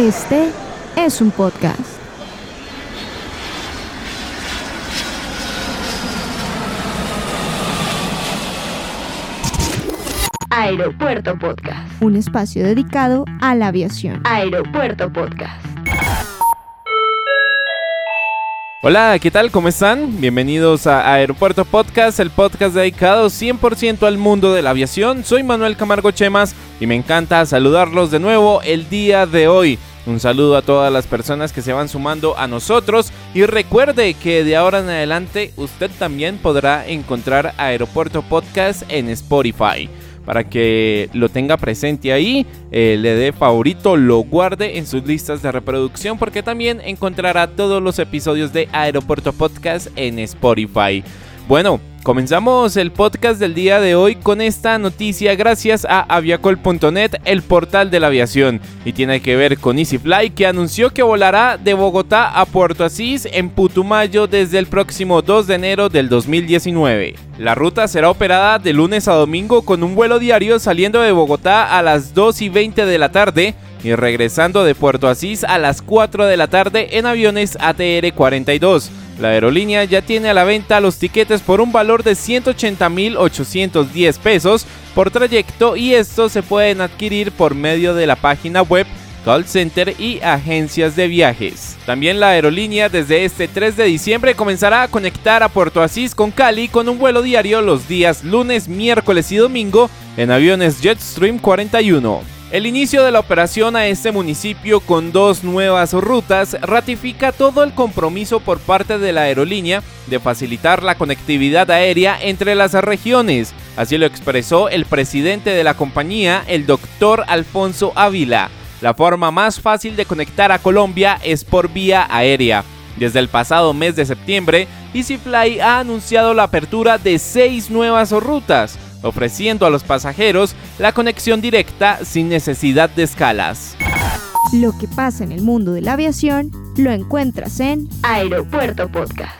Este es un podcast. Aeropuerto Podcast. Un espacio dedicado a la aviación. Aeropuerto Podcast. Hola, ¿qué tal? ¿Cómo están? Bienvenidos a Aeropuerto Podcast, el podcast dedicado 100% al mundo de la aviación. Soy Manuel Camargo Chemas y me encanta saludarlos de nuevo el día de hoy. Un saludo a todas las personas que se van sumando a nosotros y recuerde que de ahora en adelante usted también podrá encontrar Aeropuerto Podcast en Spotify para que lo tenga presente ahí, eh, le dé favorito, lo guarde en sus listas de reproducción porque también encontrará todos los episodios de Aeropuerto Podcast en Spotify. Bueno, comenzamos el podcast del día de hoy con esta noticia gracias a aviacol.net, el portal de la aviación, y tiene que ver con EasyFly que anunció que volará de Bogotá a Puerto Asís en Putumayo desde el próximo 2 de enero del 2019. La ruta será operada de lunes a domingo con un vuelo diario saliendo de Bogotá a las 2 y 20 de la tarde y regresando de Puerto Asís a las 4 de la tarde en aviones ATR 42 la aerolínea ya tiene a la venta los tiquetes por un valor de 180.810 pesos por trayecto y estos se pueden adquirir por medio de la página web call center y agencias de viajes. También la aerolínea desde este 3 de diciembre comenzará a conectar a Puerto Asís con Cali con un vuelo diario los días lunes, miércoles y domingo en aviones Jetstream 41. El inicio de la operación a este municipio con dos nuevas rutas ratifica todo el compromiso por parte de la aerolínea de facilitar la conectividad aérea entre las regiones. Así lo expresó el presidente de la compañía, el doctor Alfonso Ávila. La forma más fácil de conectar a Colombia es por vía aérea. Desde el pasado mes de septiembre, EasyFly ha anunciado la apertura de seis nuevas rutas ofreciendo a los pasajeros la conexión directa sin necesidad de escalas. Lo que pasa en el mundo de la aviación lo encuentras en Aeropuerto Podcast.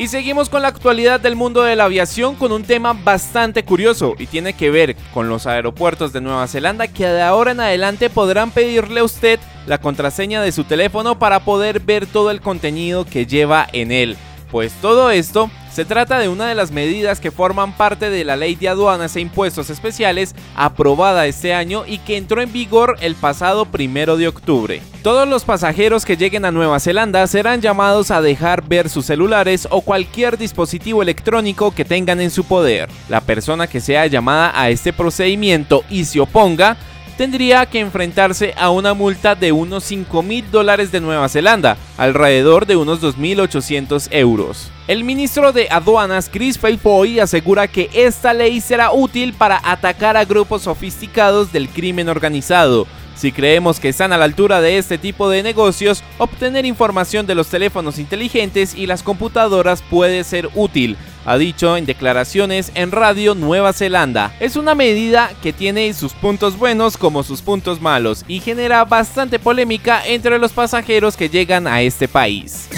Y seguimos con la actualidad del mundo de la aviación con un tema bastante curioso y tiene que ver con los aeropuertos de Nueva Zelanda que de ahora en adelante podrán pedirle a usted la contraseña de su teléfono para poder ver todo el contenido que lleva en él. Pues todo esto se trata de una de las medidas que forman parte de la Ley de Aduanas e Impuestos Especiales aprobada este año y que entró en vigor el pasado primero de octubre. Todos los pasajeros que lleguen a Nueva Zelanda serán llamados a dejar ver sus celulares o cualquier dispositivo electrónico que tengan en su poder. La persona que sea llamada a este procedimiento y se oponga tendría que enfrentarse a una multa de unos 5 mil dólares de Nueva Zelanda, alrededor de unos 2.800 euros. El ministro de Aduanas Chris Felfoy asegura que esta ley será útil para atacar a grupos sofisticados del crimen organizado, si creemos que están a la altura de este tipo de negocios, obtener información de los teléfonos inteligentes y las computadoras puede ser útil, ha dicho en declaraciones en Radio Nueva Zelanda. Es una medida que tiene sus puntos buenos como sus puntos malos y genera bastante polémica entre los pasajeros que llegan a este país.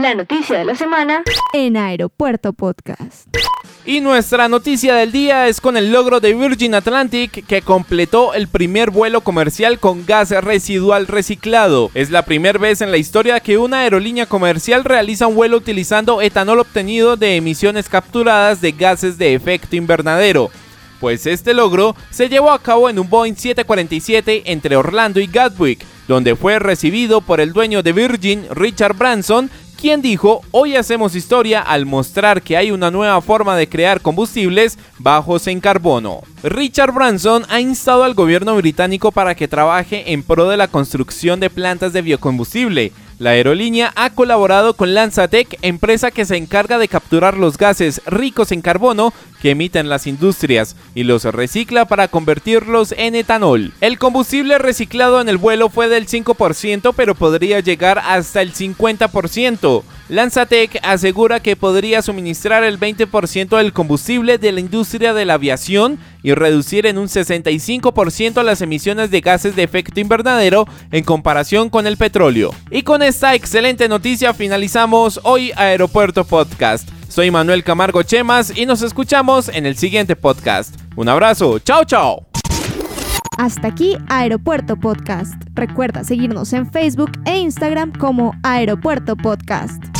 La noticia de la semana en Aeropuerto Podcast. Y nuestra noticia del día es con el logro de Virgin Atlantic que completó el primer vuelo comercial con gas residual reciclado. Es la primera vez en la historia que una aerolínea comercial realiza un vuelo utilizando etanol obtenido de emisiones capturadas de gases de efecto invernadero pues este logro se llevó a cabo en un Boeing 747 entre Orlando y Gatwick, donde fue recibido por el dueño de Virgin, Richard Branson, quien dijo, hoy hacemos historia al mostrar que hay una nueva forma de crear combustibles bajos en carbono. Richard Branson ha instado al gobierno británico para que trabaje en pro de la construcción de plantas de biocombustible, la aerolínea ha colaborado con Lanzatec, empresa que se encarga de capturar los gases ricos en carbono que emiten las industrias y los recicla para convertirlos en etanol. El combustible reciclado en el vuelo fue del 5%, pero podría llegar hasta el 50%. Lanzatec asegura que podría suministrar el 20% del combustible de la industria de la aviación y reducir en un 65% las emisiones de gases de efecto invernadero en comparación con el petróleo. Y con esta excelente noticia finalizamos hoy Aeropuerto Podcast. Soy Manuel Camargo Chemas y nos escuchamos en el siguiente podcast. Un abrazo, chao chao. Hasta aquí Aeropuerto Podcast. Recuerda seguirnos en Facebook e Instagram como Aeropuerto Podcast.